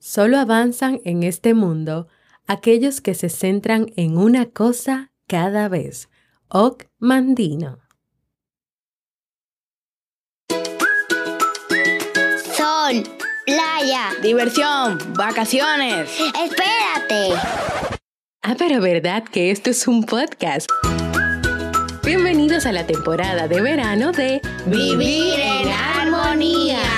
Solo avanzan en este mundo aquellos que se centran en una cosa cada vez. Oc Mandino. Sol, playa. Diversión, vacaciones. Espérate. Ah, pero verdad que esto es un podcast. Bienvenidos a la temporada de verano de Vivir en armonía.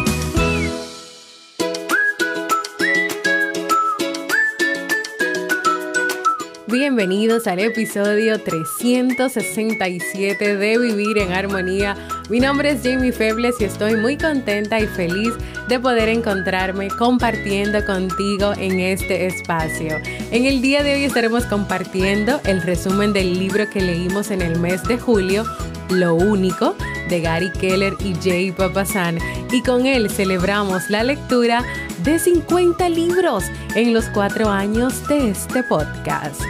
Bienvenidos al episodio 367 de Vivir en Armonía. Mi nombre es Jamie Febles y estoy muy contenta y feliz de poder encontrarme compartiendo contigo en este espacio. En el día de hoy estaremos compartiendo el resumen del libro que leímos en el mes de julio, Lo Único, de Gary Keller y Jay Papasan. Y con él celebramos la lectura de 50 libros en los cuatro años de este podcast.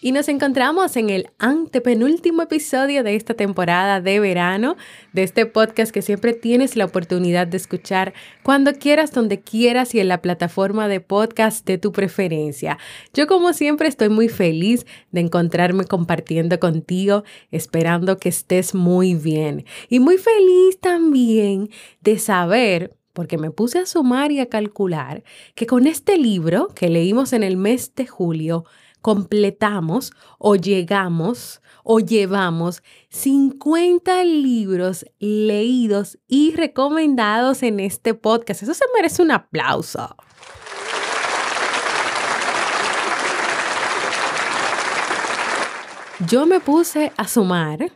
Y nos encontramos en el antepenúltimo episodio de esta temporada de verano, de este podcast que siempre tienes la oportunidad de escuchar cuando quieras, donde quieras y en la plataforma de podcast de tu preferencia. Yo como siempre estoy muy feliz de encontrarme compartiendo contigo, esperando que estés muy bien. Y muy feliz también de saber porque me puse a sumar y a calcular que con este libro que leímos en el mes de julio, completamos o llegamos o llevamos 50 libros leídos y recomendados en este podcast. Eso se merece un aplauso. Yo me puse a sumar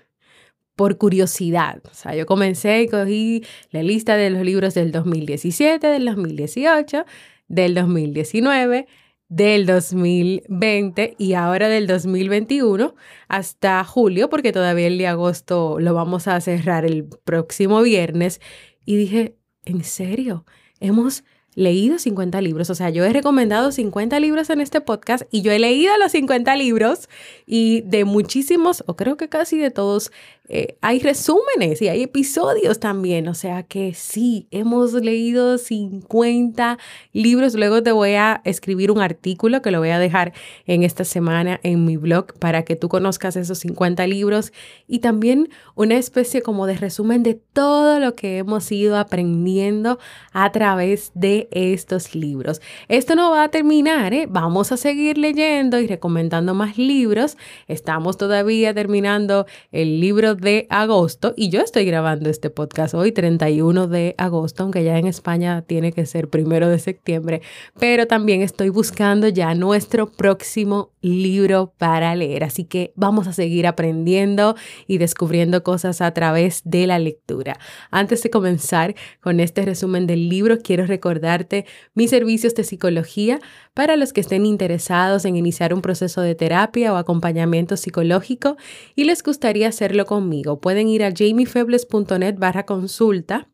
por curiosidad. O sea, yo comencé y cogí la lista de los libros del 2017, del 2018, del 2019, del 2020 y ahora del 2021 hasta julio, porque todavía el de agosto lo vamos a cerrar el próximo viernes. Y dije, ¿en serio? Hemos leído 50 libros. O sea, yo he recomendado 50 libros en este podcast y yo he leído los 50 libros y de muchísimos, o creo que casi de todos, eh, hay resúmenes y hay episodios también. O sea que sí, hemos leído 50 libros. Luego te voy a escribir un artículo que lo voy a dejar en esta semana en mi blog para que tú conozcas esos 50 libros y también una especie como de resumen de todo lo que hemos ido aprendiendo a través de estos libros. Esto no va a terminar, ¿eh? vamos a seguir leyendo y recomendando más libros. Estamos todavía terminando el libro de agosto y yo estoy grabando este podcast hoy 31 de agosto, aunque ya en España tiene que ser primero de septiembre, pero también estoy buscando ya nuestro próximo libro para leer. Así que vamos a seguir aprendiendo y descubriendo cosas a través de la lectura. Antes de comenzar con este resumen del libro, quiero recordarte mis servicios de psicología para los que estén interesados en iniciar un proceso de terapia o acompañamiento psicológico y les gustaría hacerlo conmigo. Pueden ir a jamiefebles.net barra consulta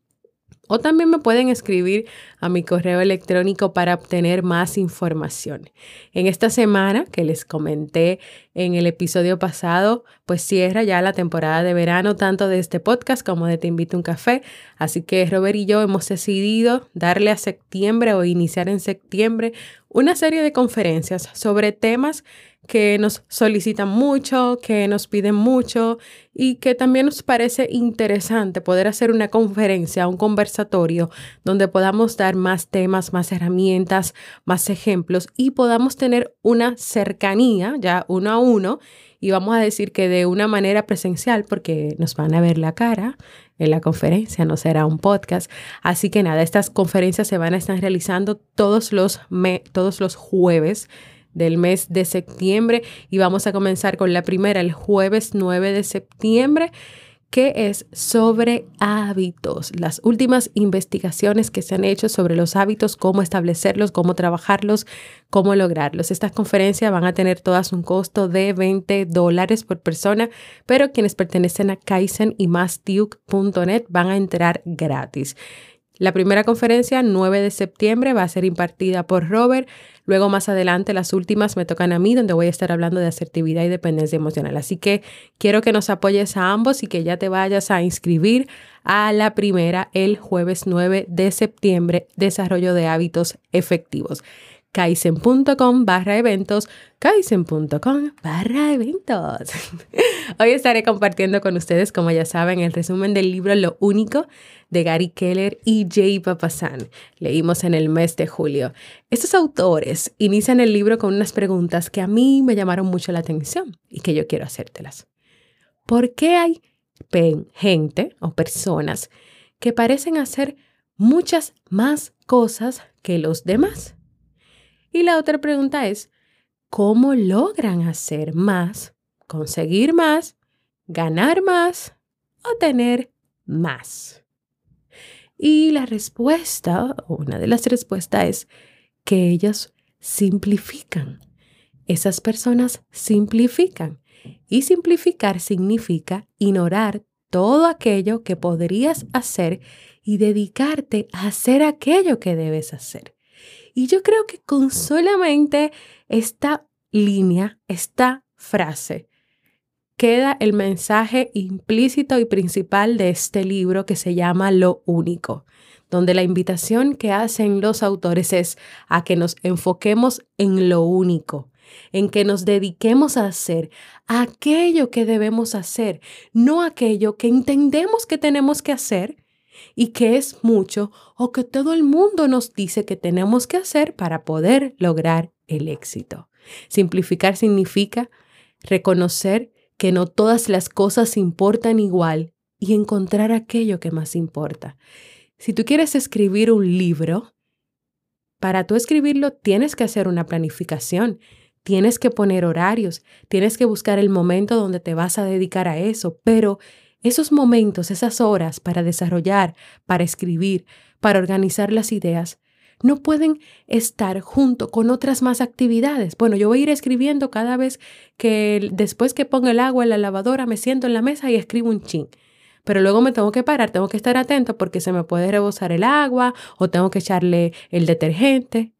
o también me pueden escribir a mi correo electrónico para obtener más información. En esta semana que les comenté en el episodio pasado, pues cierra ya la temporada de verano tanto de este podcast como de Te invito a un café. Así que Robert y yo hemos decidido darle a septiembre o iniciar en septiembre una serie de conferencias sobre temas que nos solicitan mucho, que nos piden mucho y que también nos parece interesante poder hacer una conferencia, un conversatorio donde podamos dar más temas, más herramientas, más ejemplos y podamos tener una cercanía ya uno a uno y vamos a decir que de una manera presencial porque nos van a ver la cara en la conferencia, no será un podcast. Así que nada, estas conferencias se van a estar realizando todos los, todos los jueves del mes de septiembre y vamos a comenzar con la primera el jueves 9 de septiembre que es sobre hábitos, las últimas investigaciones que se han hecho sobre los hábitos, cómo establecerlos, cómo trabajarlos, cómo lograrlos. Estas conferencias van a tener todas un costo de 20 dólares por persona, pero quienes pertenecen a Kaizen y Mastiuk.net van a entrar gratis. La primera conferencia, 9 de septiembre, va a ser impartida por Robert. Luego, más adelante, las últimas me tocan a mí, donde voy a estar hablando de asertividad y dependencia emocional. Así que quiero que nos apoyes a ambos y que ya te vayas a inscribir a la primera el jueves 9 de septiembre, desarrollo de hábitos efectivos kaizen.com barra eventos, kaizen.com barra eventos. Hoy estaré compartiendo con ustedes, como ya saben, el resumen del libro Lo Único de Gary Keller y Jay Papasan. Leímos en el mes de julio. Estos autores inician el libro con unas preguntas que a mí me llamaron mucho la atención y que yo quiero hacértelas. ¿Por qué hay gente o personas que parecen hacer muchas más cosas que los demás? Y la otra pregunta es, ¿cómo logran hacer más, conseguir más, ganar más o tener más? Y la respuesta, una de las respuestas es que ellos simplifican. Esas personas simplifican. Y simplificar significa ignorar todo aquello que podrías hacer y dedicarte a hacer aquello que debes hacer. Y yo creo que con solamente esta línea, esta frase, queda el mensaje implícito y principal de este libro que se llama Lo único, donde la invitación que hacen los autores es a que nos enfoquemos en lo único, en que nos dediquemos a hacer aquello que debemos hacer, no aquello que entendemos que tenemos que hacer, y que es mucho o que todo el mundo nos dice que tenemos que hacer para poder lograr el éxito. Simplificar significa reconocer que no todas las cosas importan igual y encontrar aquello que más importa. Si tú quieres escribir un libro, para tú escribirlo tienes que hacer una planificación, tienes que poner horarios, tienes que buscar el momento donde te vas a dedicar a eso, pero esos momentos, esas horas para desarrollar, para escribir, para organizar las ideas, no pueden estar junto con otras más actividades. Bueno, yo voy a ir escribiendo cada vez que después que pongo el agua en la lavadora me siento en la mesa y escribo un chin. Pero luego me tengo que parar, tengo que estar atento porque se me puede rebosar el agua o tengo que echarle el detergente.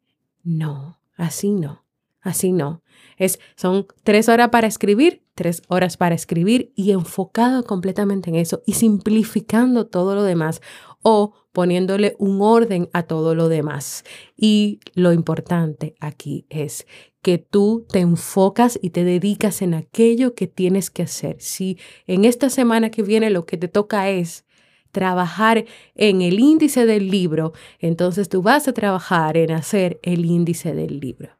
No, así no, así no. Es, son tres horas para escribir, tres horas para escribir y enfocado completamente en eso y simplificando todo lo demás o poniéndole un orden a todo lo demás. Y lo importante aquí es que tú te enfocas y te dedicas en aquello que tienes que hacer. Si en esta semana que viene lo que te toca es trabajar en el índice del libro, entonces tú vas a trabajar en hacer el índice del libro.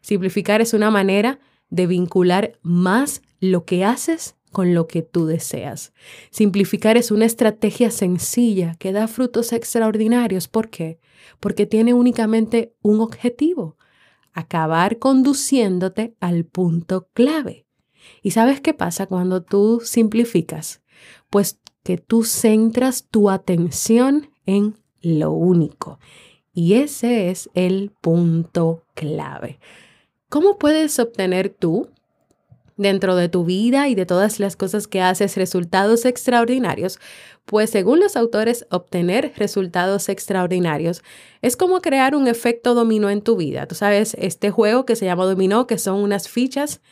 Simplificar es una manera de vincular más lo que haces con lo que tú deseas. Simplificar es una estrategia sencilla que da frutos extraordinarios. ¿Por qué? Porque tiene únicamente un objetivo, acabar conduciéndote al punto clave. ¿Y sabes qué pasa cuando tú simplificas? Pues que tú centras tu atención en lo único. Y ese es el punto clave. ¿Cómo puedes obtener tú, dentro de tu vida y de todas las cosas que haces, resultados extraordinarios? Pues según los autores, obtener resultados extraordinarios es como crear un efecto dominó en tu vida. Tú sabes, este juego que se llama dominó, que son unas fichas.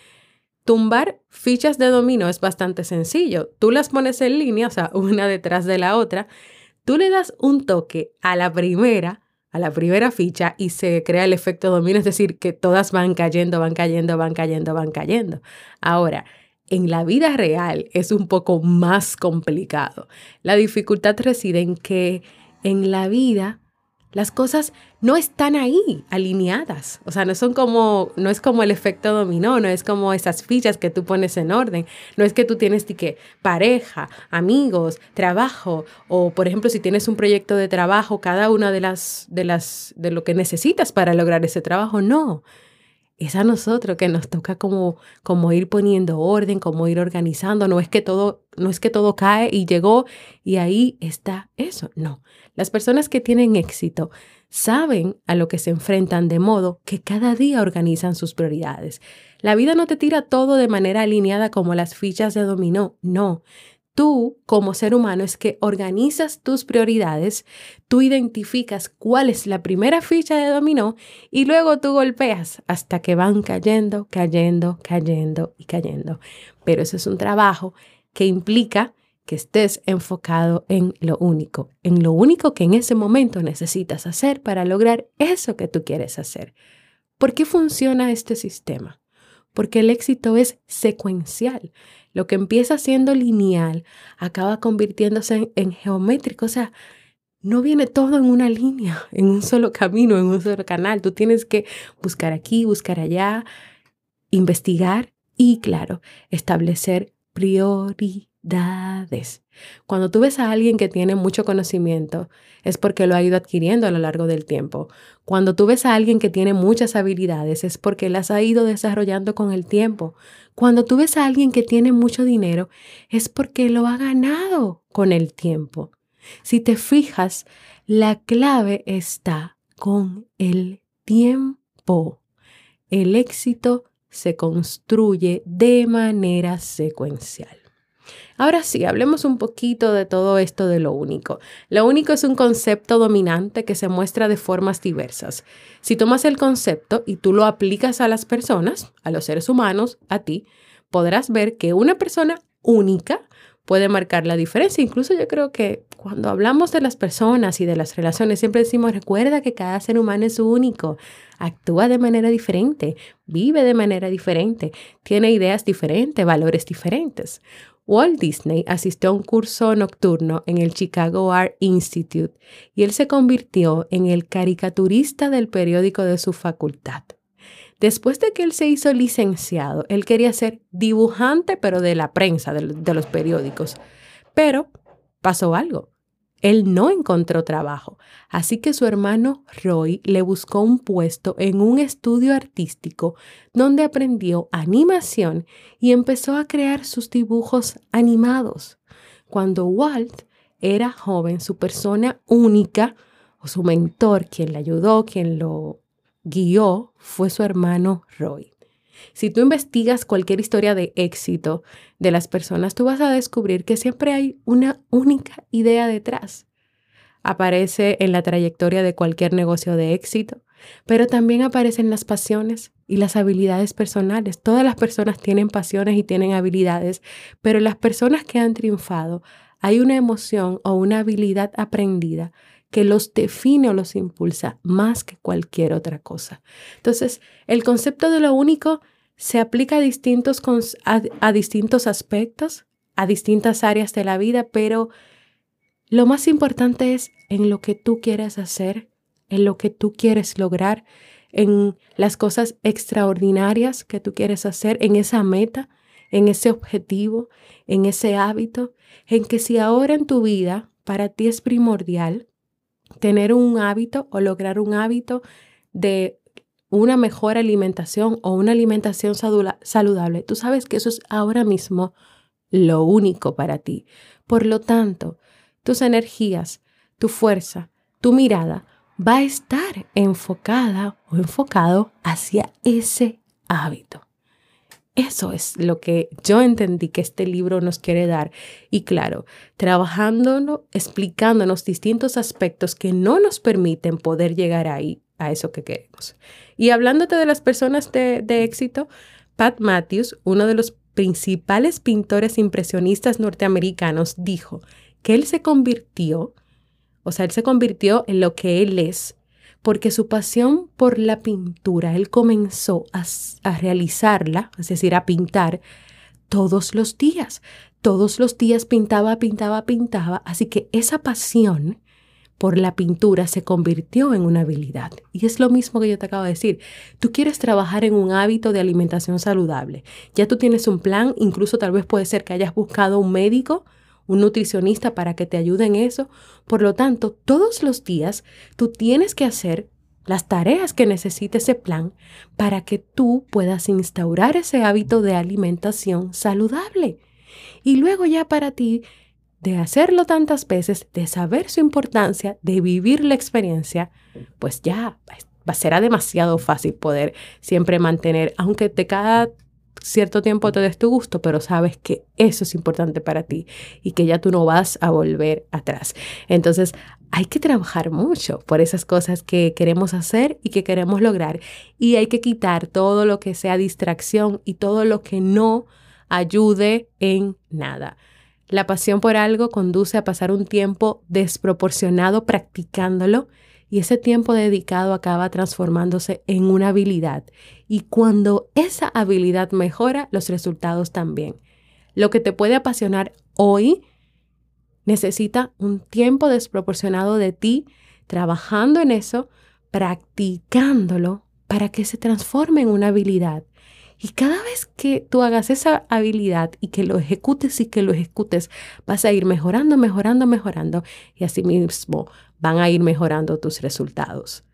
Tumbar fichas de dominó es bastante sencillo. Tú las pones en línea, o sea, una detrás de la otra. Tú le das un toque a la primera a la primera ficha y se crea el efecto dominó, es decir, que todas van cayendo, van cayendo, van cayendo, van cayendo. Ahora, en la vida real es un poco más complicado. La dificultad reside en que en la vida las cosas no están ahí alineadas. O sea, no son como, no es como el efecto dominó, no es como esas fichas que tú pones en orden. No es que tú tienes que pareja, amigos, trabajo, o por ejemplo, si tienes un proyecto de trabajo, cada una de las, de las, de lo que necesitas para lograr ese trabajo. No es a nosotros que nos toca como, como ir poniendo orden, como ir organizando. No es que todo, no es que todo cae y llegó y ahí está eso. No. Las personas que tienen éxito saben a lo que se enfrentan de modo que cada día organizan sus prioridades. La vida no te tira todo de manera alineada como las fichas de dominó. No. tú como ser humano es que organizas tus prioridades, tú identificas cuál es la primera ficha de dominó y luego tú golpeas hasta que van cayendo, cayendo, cayendo y cayendo. Pero eso es un trabajo que implica que estés enfocado en lo único, en lo único que en ese momento necesitas hacer para lograr eso que tú quieres hacer. ¿Por qué funciona este sistema? Porque el éxito es secuencial. Lo que empieza siendo lineal acaba convirtiéndose en, geométrico. O sea, no viene todo en una línea, en un solo camino, en un solo canal. Tú tienes que buscar aquí, buscar allá, investigar y, claro, establecer prioridades cuando tú ves a alguien que tiene mucho conocimiento, es porque lo ha ido adquiriendo a lo largo del tiempo. Cuando tú ves a alguien que tiene muchas habilidades, es porque las ha ido desarrollando con el tiempo. Cuando tú ves a alguien que tiene mucho dinero, es porque lo ha ganado con el tiempo. Si te fijas, la clave está con el tiempo. El éxito se construye de manera secuencial. Ahora sí, hablemos un poquito de todo esto de lo único. Lo único es un concepto dominante que se muestra de formas diversas. Si tomas el concepto y tú lo aplicas a las personas, a los seres humanos, a ti, podrás ver que una persona única puede marcar la diferencia. Incluso yo creo que cuando hablamos de las personas y de las relaciones, siempre decimos, recuerda que cada ser humano es único, actúa de manera diferente, vive de manera diferente, tiene ideas diferentes, valores diferentes. Walt Disney asistió a un curso nocturno en el Chicago Art Institute y él se convirtió en el caricaturista del periódico de su facultad. Después de que él se hizo licenciado, él quería ser dibujante, pero de la prensa, de, los periódicos. Pero pasó algo. Él no encontró trabajo, así que su hermano Roy le buscó un puesto en un estudio artístico donde aprendió animación y empezó a crear sus dibujos animados. Cuando Walt era joven, su persona única o su mentor, quien le ayudó, quien lo guió, fue su hermano Roy. Si tú investigas cualquier historia de éxito de las personas, tú vas a descubrir que siempre hay una única idea detrás. Aparece en la trayectoria de cualquier negocio de éxito, pero también aparecen las pasiones y las habilidades personales. Todas las personas tienen pasiones y tienen habilidades, pero las personas que han triunfado, hay una emoción o una habilidad aprendida que los define o los impulsa más que cualquier otra cosa. Entonces, el concepto de lo único se aplica a distintos, a, distintos aspectos, a distintas áreas de la vida, pero lo más importante es en lo que tú quieres hacer, en lo que tú quieres lograr, en las cosas extraordinarias que tú quieres hacer, en esa meta, en ese objetivo, en ese hábito, en que si ahora en tu vida para ti es primordial tener un hábito o lograr un hábito de una mejor alimentación o una alimentación saludable, tú sabes que eso es ahora mismo lo único para ti. Por lo tanto, tus energías, tu fuerza, tu mirada va a estar enfocada o enfocado hacia ese hábito. Eso es lo que yo entendí que este libro nos quiere dar. Y claro, trabajándolo, explicándonos distintos aspectos que no nos permiten poder llegar ahí, a eso que queremos. Y hablándote de las personas de, éxito, Pat Matthews, uno de los principales pintores impresionistas norteamericanos, dijo que él se convirtió, o sea, él se convirtió en lo que él es, porque su pasión por la pintura, él comenzó a, a, realizarla, es decir, a pintar todos los días. Todos los días pintaba, pintaba, pintaba. Así que esa pasión por la pintura se convirtió en una habilidad. Y es lo mismo que yo te acabo de decir. Tú quieres trabajar en un hábito de alimentación saludable. Ya tú tienes un plan, incluso tal vez puede ser que hayas buscado un médico, un nutricionista para que te ayude en eso. Por lo tanto, todos los días tú tienes que hacer las tareas que necesite ese plan para que tú puedas instaurar ese hábito de alimentación saludable. Y luego ya para ti de hacerlo tantas veces, de saber su importancia, de vivir la experiencia, pues ya va, será demasiado fácil poder siempre mantener, aunque de cada cierto tiempo te des tu gusto, pero sabes que eso es importante para ti y que ya tú no vas a volver atrás. Entonces, hay que trabajar mucho por esas cosas que queremos hacer y que queremos lograr. Y hay que quitar todo lo que sea distracción y todo lo que no ayude en nada. La pasión por algo conduce a pasar un tiempo desproporcionado practicándolo y ese tiempo dedicado acaba transformándose en una habilidad. Y cuando esa habilidad mejora, los resultados también. Lo que te puede apasionar hoy necesita un tiempo desproporcionado de ti trabajando en eso, practicándolo para que se transforme en una habilidad. Y cada vez que tú hagas esa habilidad y que lo ejecutes y que lo ejecutes, vas a ir mejorando, mejorando, mejorando y así mismo van a ir mejorando tus resultados.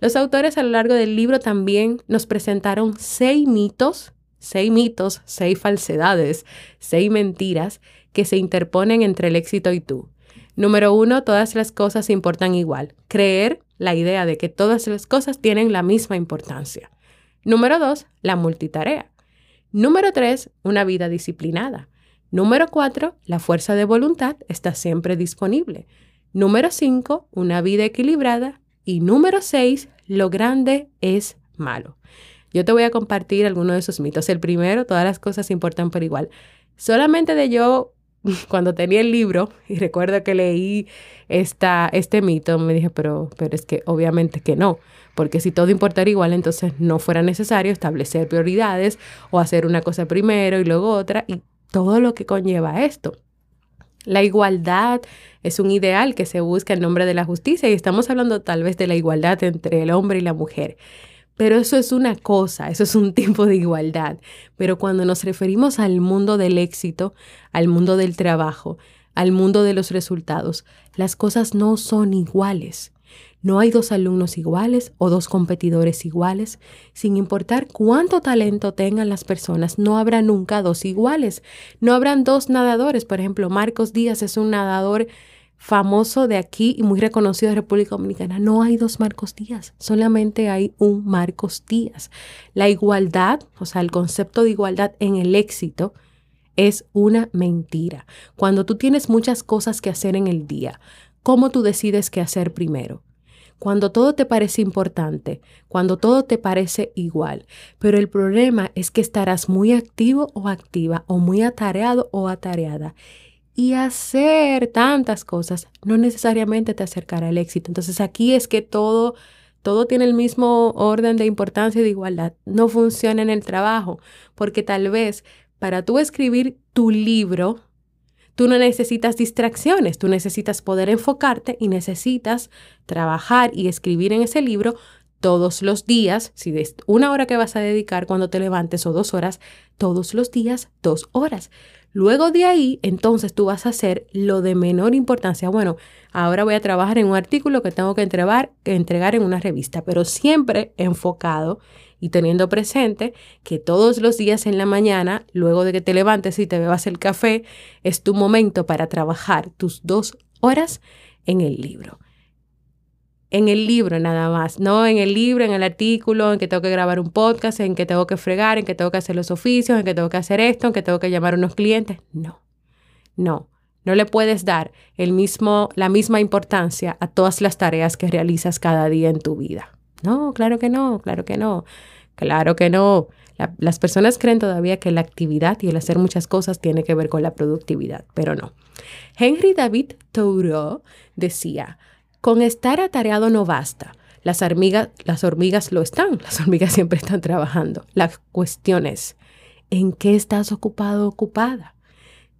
Los autores a lo largo del libro también nos presentaron seis mitos, seis mitos, seis falsedades, seis mentiras que se interponen entre el éxito y tú. Número uno, todas las cosas importan igual. Creer la idea de que todas las cosas tienen la misma importancia. Número dos, la multitarea. Número tres, una vida disciplinada. Número cuatro, la fuerza de voluntad está siempre disponible. Número cinco, una vida equilibrada. Y número seis, lo grande es malo. Yo te voy a compartir algunos de esos mitos. El primero, todas las cosas importan por igual. Solamente de yo, cuando tenía el libro, y recuerdo que leí esta, este mito, me dije, pero, pero es que obviamente que no porque si todo importara igual, entonces no fuera necesario establecer prioridades o hacer una cosa primero y luego otra y todo lo que conlleva esto. La igualdad es un ideal que se busca en nombre de la justicia y estamos hablando tal vez de la igualdad entre el hombre y la mujer. Pero eso es una cosa, eso es un tipo de igualdad. Pero cuando nos referimos al mundo del éxito, al mundo del trabajo, al mundo de los resultados, las cosas no son iguales. No hay dos alumnos iguales o dos competidores iguales. Sin importar cuánto talento tengan las personas, no habrá nunca dos iguales. No habrán dos nadadores. Por ejemplo, Marcos Díaz es un nadador famoso de aquí y muy reconocido de República Dominicana. No hay dos Marcos Díaz, solamente hay un Marcos Díaz. La igualdad, o sea, el concepto de igualdad en el éxito es una mentira. Cuando tú tienes muchas cosas que hacer en el día, ¿cómo tú decides qué hacer primero? Cuando todo te parece importante, cuando todo te parece igual. Pero el problema es que estarás muy activo o activa o muy atareado o atareada. Y hacer tantas cosas no necesariamente te acercará al éxito. Entonces aquí es que todo, todo tiene el mismo orden de importancia y de igualdad. No funciona en el trabajo, porque tal vez para tú escribir tu libro, Tú no necesitas distracciones, tú necesitas poder enfocarte y necesitas trabajar y escribir en ese libro todos los días, si de una hora que vas a dedicar cuando te levantes o dos horas, todos los días dos horas. Luego de ahí, entonces tú vas a hacer lo de menor importancia. Bueno, ahora voy a trabajar en un artículo que tengo que entregar, entregar en una revista, pero siempre enfocado y teniendo presente que todos los días en la mañana, luego de que te levantes y te bebas el café, es tu momento para trabajar tus dos horas en el libro. En el libro nada más, no en el libro, en el artículo, en que tengo que grabar un podcast, en que tengo que fregar, en que tengo que hacer los oficios, en que tengo que hacer esto, en que tengo que llamar a unos clientes. No, no. No le puedes dar el mismo, la misma importancia a todas las tareas que realizas cada día en tu vida. No, claro que no, claro que no, claro que no. las personas creen todavía que la actividad y el hacer muchas cosas tiene que ver con la productividad, pero no. Henry David Thoreau decía, con estar atareado no basta. Las hormigas, las hormigas lo están, las hormigas siempre están trabajando. La cuestión es, ¿en qué estás ocupado ocupada?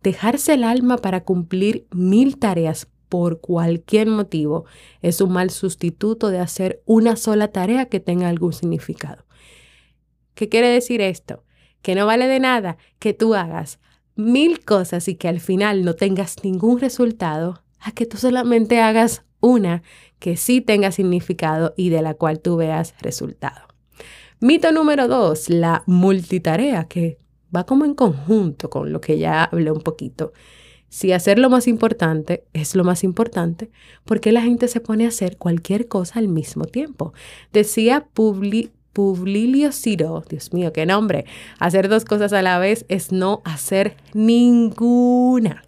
Dejarse el alma para cumplir mil tareas por cualquier motivo es un mal sustituto de hacer una sola tarea que tenga algún significado. ¿Qué quiere decir esto? Que no vale de nada que tú hagas mil cosas y que al final no tengas ningún resultado, a que tú solamente hagas una que sí tenga significado y de la cual tú veas resultado. Mito número dos, la multitarea, que va como en conjunto con lo que ya hablé un poquito. Si hacer lo más importante es lo más importante, ¿por qué la gente se pone a hacer cualquier cosa al mismo tiempo? Decía Publio Ciro, Dios mío, qué nombre. Hacer dos cosas a la vez es no hacer ninguna.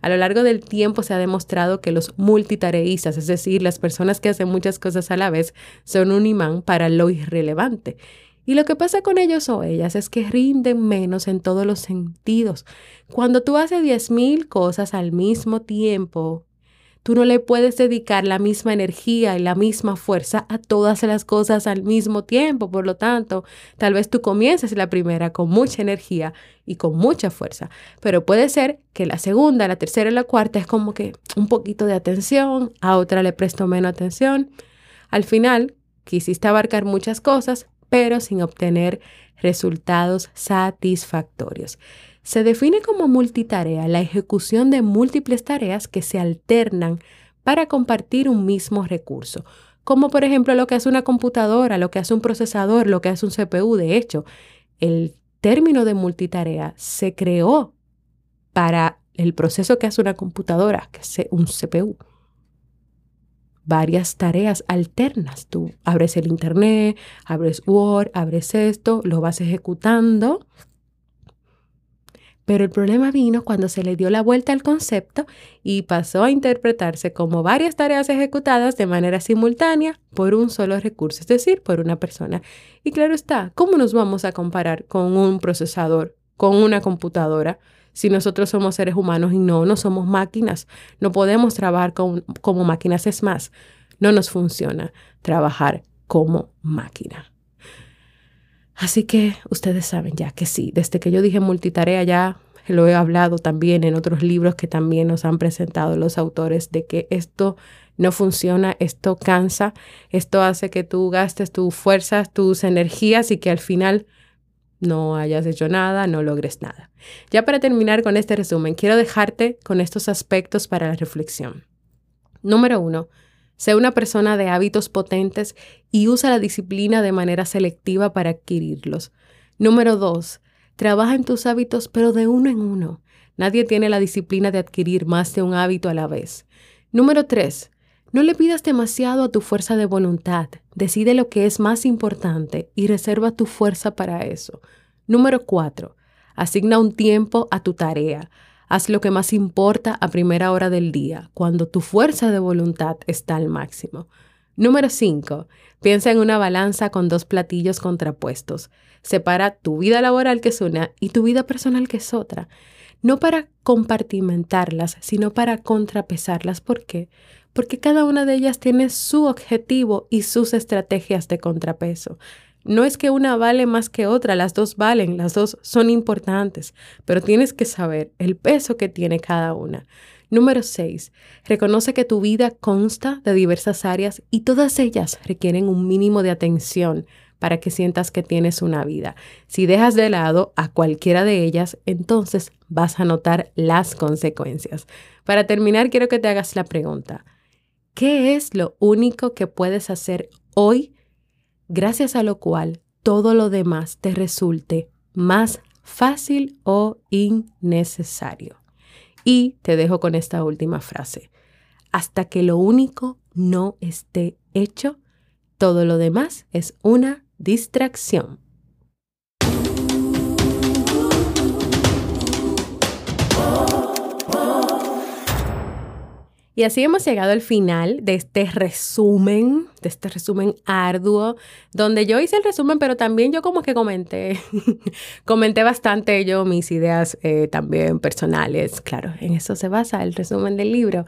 A lo largo del tiempo se ha demostrado que los multitareístas, es decir, las personas que hacen muchas cosas a la vez, son un imán para lo irrelevante. Y lo que pasa con ellos o ellas es que rinden menos en todos los sentidos. Cuando tú haces 10.000 cosas al mismo tiempo, Tú no le puedes dedicar la misma energía y la misma fuerza a todas las cosas al mismo tiempo. Por lo tanto, tal vez tú comiences la primera con mucha energía y con mucha fuerza, pero puede ser que la segunda, la tercera y la cuarta es como que un poquito de atención, a otra le presto menos atención. Al final, quisiste abarcar muchas cosas, pero sin obtener resultados satisfactorios. Se define como multitarea la ejecución de múltiples tareas que se alternan para compartir un mismo recurso, como por ejemplo lo que hace una computadora, lo que hace un procesador, lo que hace un CPU. De hecho, el término de multitarea se creó para el proceso que hace una computadora, que es un CPU. Varias tareas alternas. Tú abres el Internet, abres Word, abres esto, lo vas ejecutando pero el problema vino cuando se le dio la vuelta al concepto y pasó a interpretarse como varias tareas ejecutadas de manera simultánea por un solo recurso, es decir, por una persona. Y claro está, ¿cómo nos vamos a comparar con un procesador, con una computadora? Si nosotros somos seres humanos y no, no somos máquinas, no podemos trabajar como máquinas, es más, no nos funciona trabajar como máquina. Así que ustedes saben ya que sí, desde que yo dije multitarea ya lo he hablado también en otros libros que también nos han presentado los autores de que esto no funciona, esto cansa, esto hace que tú gastes tus fuerzas, tus energías y que al final no hayas hecho nada, no logres nada. Ya para terminar con este resumen, quiero dejarte con estos aspectos para la reflexión. Número uno, Sé una persona de hábitos potentes y usa la disciplina de manera selectiva para adquirirlos. Número dos, trabaja en tus hábitos pero de uno en uno. Nadie tiene la disciplina de adquirir más de un hábito a la vez. Número tres, no le pidas demasiado a tu fuerza de voluntad. Decide lo que es más importante y reserva tu fuerza para eso. Número cuatro, asigna un tiempo a tu tarea. Haz lo que más importa a primera hora del día, cuando tu fuerza de voluntad está al máximo. Número 5. Piensa en una balanza con dos platillos contrapuestos. Separa tu vida laboral, que es una, y tu vida personal, que es otra. No para compartimentarlas, sino para contrapesarlas. ¿Por qué? Porque cada una de ellas tiene su objetivo y sus estrategias de contrapeso. No es que una vale más que otra, las dos valen, las dos son importantes, pero tienes que saber el peso que tiene cada una. Número 6. Reconoce que tu vida consta de diversas áreas y todas ellas requieren un mínimo de atención para que sientas que tienes una vida. Si dejas de lado a cualquiera de ellas, entonces vas a notar las consecuencias. Para terminar, quiero que te hagas la pregunta. ¿Qué es lo único que puedes hacer hoy gracias a lo cual todo lo demás te resulte más fácil o innecesario. Y te dejo con esta última frase. Hasta que lo único no esté hecho, todo lo demás es una distracción. Y así hemos llegado al final de este resumen, de este resumen arduo, donde yo hice el resumen, pero también yo como que comenté, comenté bastante yo mis ideas eh, también personales. Claro, en eso se basa el resumen del libro.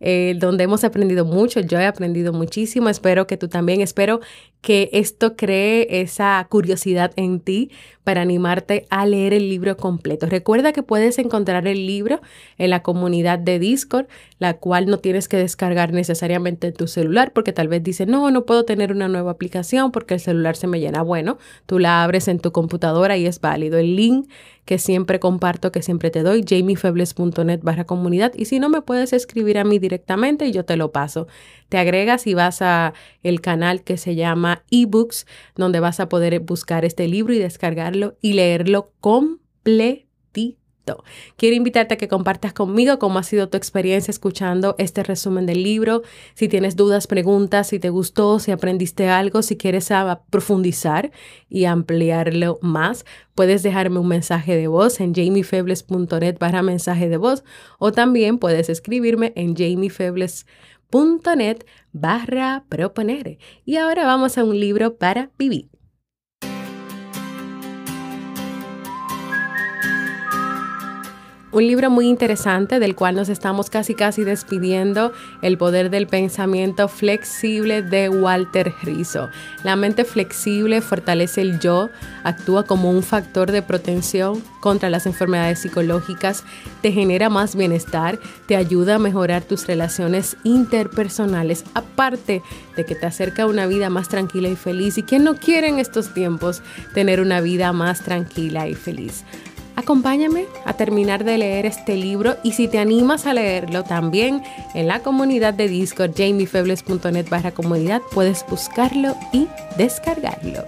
Eh, donde hemos aprendido mucho. Yo he aprendido muchísimo. Espero que tú también. Espero que esto cree esa curiosidad en ti para animarte a leer el libro completo. Recuerda que puedes encontrar el libro en la comunidad de Discord, la cual no tienes que descargar necesariamente en tu celular porque tal vez dices, no, no puedo tener una nueva aplicación porque el celular se me llena. Bueno, tú la abres en tu computadora y es válido. El link que siempre comparto, que siempre te doy, jamiefebles.net barra comunidad. Y si no, me puedes escribir a mí directamente y yo te lo paso. Te agregas y vas a el canal que se llama eBooks, donde vas a poder buscar este libro y descargarlo y leerlo completito Quiero invitarte a que compartas conmigo cómo ha sido tu experiencia escuchando este resumen del libro. Si tienes dudas, preguntas, si te gustó, si aprendiste algo, si quieres profundizar y ampliarlo más, puedes dejarme un mensaje de voz en jamiefebles.net barra mensaje de voz o también puedes escribirme en jamiefebles.net barra proponer. Y ahora vamos a un libro para vivir. Un libro muy interesante del cual nos estamos casi casi despidiendo, El poder del pensamiento flexible de Walter Rizzo. La mente flexible fortalece el yo, actúa como un factor de protección contra las enfermedades psicológicas, te genera más bienestar, te ayuda a mejorar tus relaciones interpersonales, aparte de que te acerca a una vida más tranquila y feliz. ¿Y quién no quiere en estos tiempos tener una vida más tranquila y feliz? Acompáñame a terminar de leer este libro y si te animas a leerlo también en la comunidad de Discord jamiefebles.net barra comunidad puedes buscarlo y descargarlo.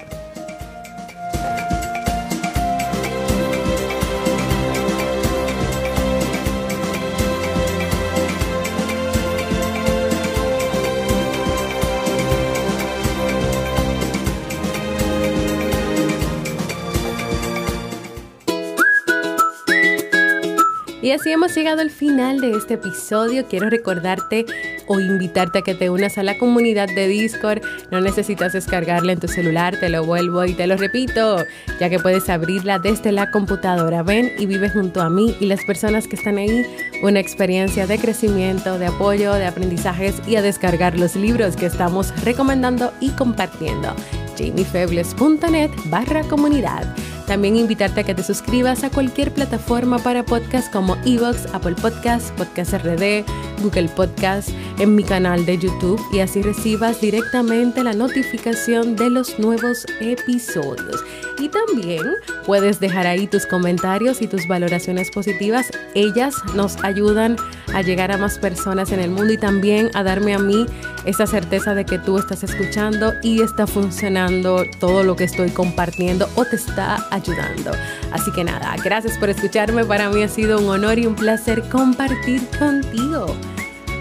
Y así hemos llegado al final de este episodio. Quiero recordarte o invitarte a que te unas a la comunidad de Discord. No necesitas descargarla en tu celular, te lo vuelvo y te lo repito, ya que puedes abrirla desde la computadora. Ven y vive junto a mí y las personas que están ahí una experiencia de crecimiento, de apoyo, de aprendizajes y a descargar los libros que estamos recomendando y compartiendo. jamiefebles.net barra comunidad. También invitarte a que te suscribas a cualquier plataforma para podcast como Evox, Apple Podcasts, Podcast RD, Google Podcast, en mi canal de YouTube y así recibas directamente la notificación de los nuevos episodios. Y también puedes dejar ahí tus comentarios y tus valoraciones positivas. Ellas nos ayudan a llegar a más personas en el mundo y también a darme a mí esa certeza de que tú estás escuchando y está funcionando todo lo que estoy compartiendo o te está ayudando. Así que nada, gracias por escucharme. Para mí ha sido un honor y un placer compartir contigo.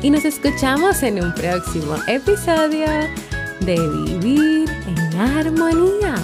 Y nos escuchamos en un próximo episodio de Vivir en Armonía.